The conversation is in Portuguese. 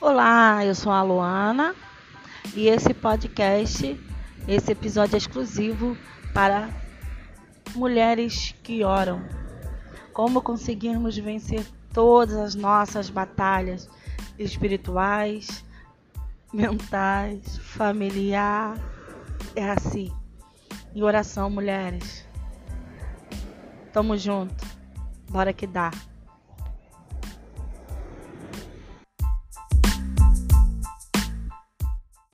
Olá, eu sou a Luana e esse podcast, esse episódio é exclusivo para mulheres que oram. Como conseguirmos vencer todas as nossas batalhas espirituais, mentais, familiar. É assim. Em oração, mulheres. Tamo junto. Bora que dá.